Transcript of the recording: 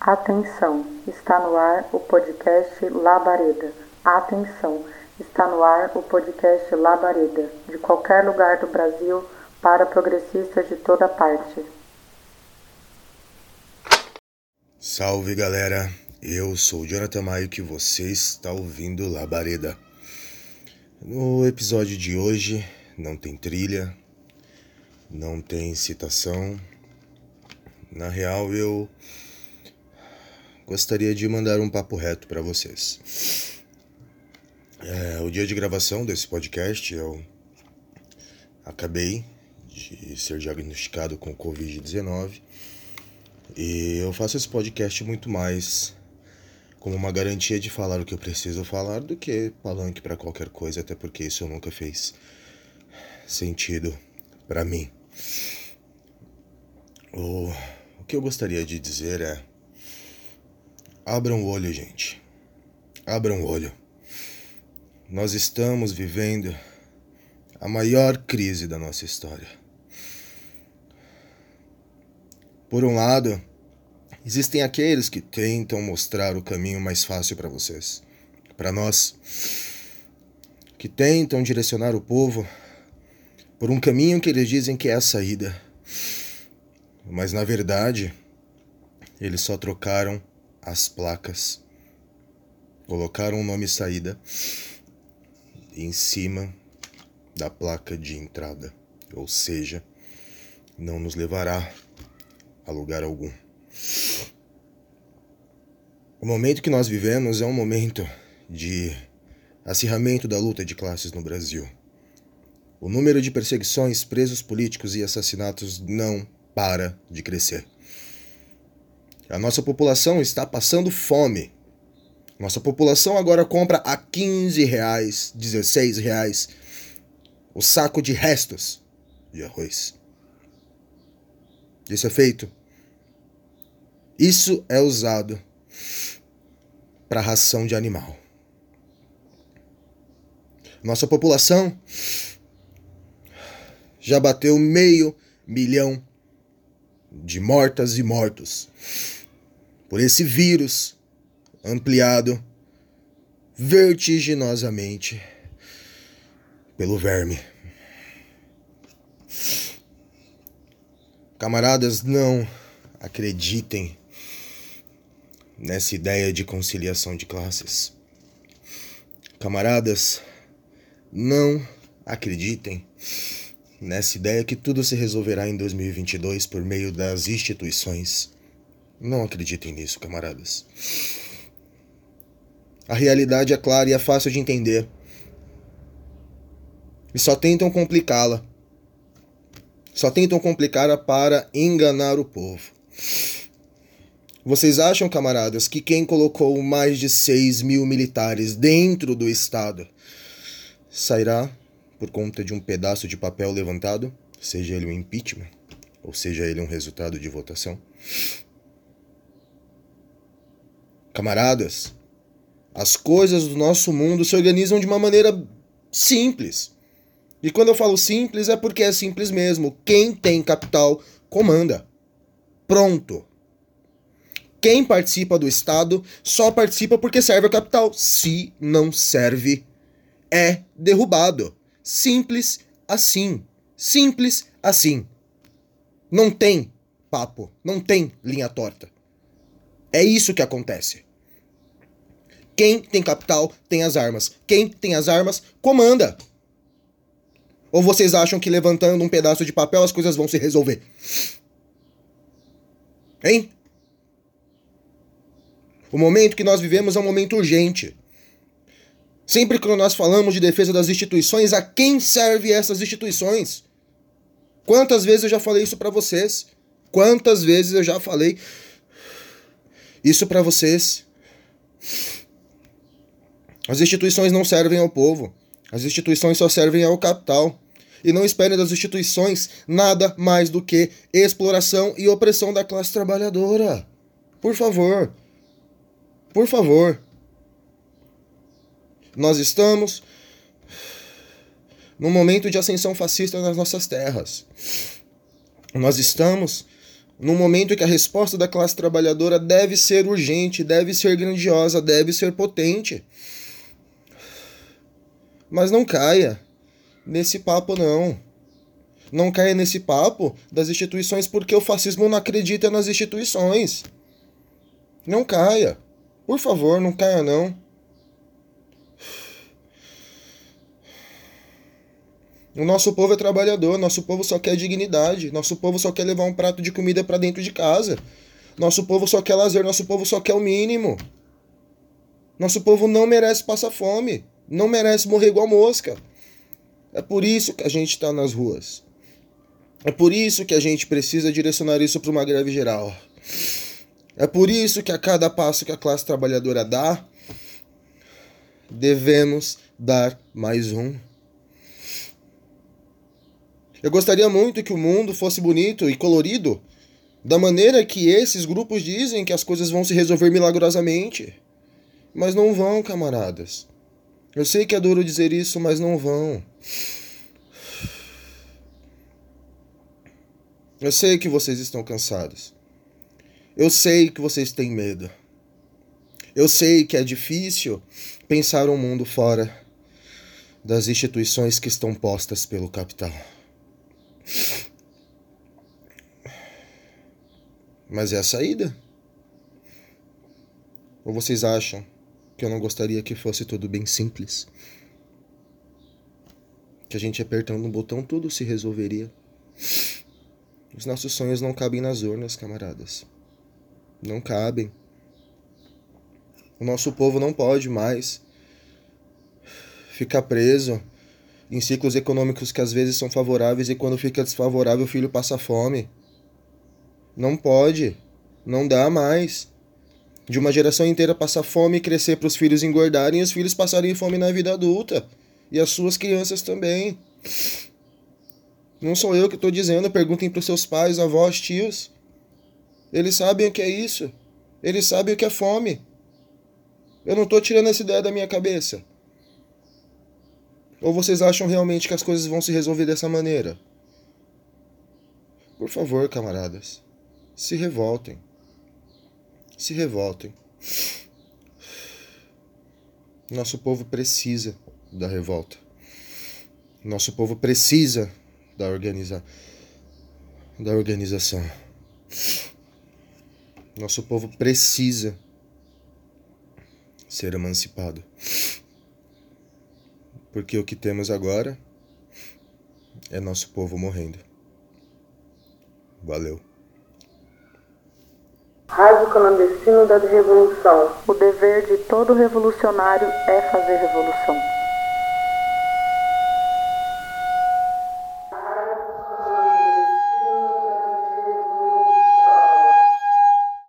Atenção, está no ar o podcast Labareda. Atenção, está no ar o podcast Labareda, de qualquer lugar do Brasil para progressistas de toda parte. Salve galera, eu sou Jonathan Maio que você está ouvindo Labareda. No episódio de hoje não tem trilha, não tem citação. Na real, eu gostaria de mandar um papo reto para vocês. É, o dia de gravação desse podcast eu acabei de ser diagnosticado com Covid-19 e eu faço esse podcast muito mais como uma garantia de falar o que eu preciso falar do que palanque para qualquer coisa, até porque isso nunca fez sentido para mim. O, o que eu gostaria de dizer é Abram o olho, gente. Abram o olho. Nós estamos vivendo a maior crise da nossa história. Por um lado, existem aqueles que tentam mostrar o caminho mais fácil para vocês, para nós, que tentam direcionar o povo por um caminho que eles dizem que é a saída. Mas na verdade, eles só trocaram as placas, colocaram o nome saída em cima da placa de entrada, ou seja, não nos levará a lugar algum. O momento que nós vivemos é um momento de acirramento da luta de classes no Brasil. O número de perseguições, presos políticos e assassinatos não para de crescer. A nossa população está passando fome. Nossa população agora compra a 15 reais, 16 reais o saco de restos de arroz. Isso é feito. Isso é usado para ração de animal. Nossa população já bateu meio milhão de mortas e mortos por esse vírus ampliado vertiginosamente pelo verme. Camaradas, não acreditem nessa ideia de conciliação de classes. Camaradas, não acreditem nessa ideia que tudo se resolverá em 2022 por meio das instituições. Não acreditem nisso, camaradas. A realidade é clara e é fácil de entender. E só tentam complicá-la. Só tentam complicá-la para enganar o povo. Vocês acham, camaradas, que quem colocou mais de 6 mil militares dentro do Estado sairá por conta de um pedaço de papel levantado, seja ele um impeachment, ou seja ele um resultado de votação? Camaradas, as coisas do nosso mundo se organizam de uma maneira simples. E quando eu falo simples é porque é simples mesmo. Quem tem capital comanda. Pronto. Quem participa do Estado só participa porque serve a capital. Se não serve, é derrubado. Simples assim. Simples assim. Não tem papo, não tem linha torta. É isso que acontece. Quem tem capital tem as armas. Quem tem as armas comanda. Ou vocês acham que levantando um pedaço de papel as coisas vão se resolver? Hein? O momento que nós vivemos é um momento urgente. Sempre que nós falamos de defesa das instituições, a quem serve essas instituições? Quantas vezes eu já falei isso para vocês? Quantas vezes eu já falei isso para vocês. As instituições não servem ao povo. As instituições só servem ao capital. E não esperem das instituições nada mais do que exploração e opressão da classe trabalhadora. Por favor. Por favor. Nós estamos num momento de ascensão fascista nas nossas terras. Nós estamos num momento em que a resposta da classe trabalhadora deve ser urgente, deve ser grandiosa, deve ser potente. Mas não caia nesse papo, não. Não caia nesse papo das instituições porque o fascismo não acredita nas instituições. Não caia. Por favor, não caia, não. O nosso povo é trabalhador, nosso povo só quer dignidade, nosso povo só quer levar um prato de comida para dentro de casa. Nosso povo só quer lazer, nosso povo só quer o mínimo. Nosso povo não merece passar fome, não merece morrer igual mosca. É por isso que a gente está nas ruas. É por isso que a gente precisa direcionar isso para uma greve geral. É por isso que a cada passo que a classe trabalhadora dá, devemos dar mais um. Eu gostaria muito que o mundo fosse bonito e colorido, da maneira que esses grupos dizem que as coisas vão se resolver milagrosamente. Mas não vão, camaradas. Eu sei que é duro dizer isso, mas não vão. Eu sei que vocês estão cansados. Eu sei que vocês têm medo. Eu sei que é difícil pensar um mundo fora das instituições que estão postas pelo capital. Mas é a saída? Ou vocês acham que eu não gostaria que fosse tudo bem simples? Que a gente apertando um botão tudo se resolveria? Os nossos sonhos não cabem nas urnas, camaradas. Não cabem. O nosso povo não pode mais ficar preso em ciclos econômicos que às vezes são favoráveis e quando fica desfavorável o filho passa fome. Não pode. Não dá mais. De uma geração inteira passar fome e crescer para os filhos engordarem e os filhos passarem fome na vida adulta. E as suas crianças também. Não sou eu que estou dizendo, perguntem para os seus pais, avós, tios. Eles sabem o que é isso. Eles sabem o que é fome. Eu não estou tirando essa ideia da minha cabeça. Ou vocês acham realmente que as coisas vão se resolver dessa maneira? Por favor, camaradas, se revoltem. Se revoltem. Nosso povo precisa da revolta. Nosso povo precisa da organiza da organização. Nosso povo precisa ser emancipado. Porque o que temos agora é nosso povo morrendo. Valeu. Rádio clandestino da revolução. O dever de todo revolucionário é fazer revolução.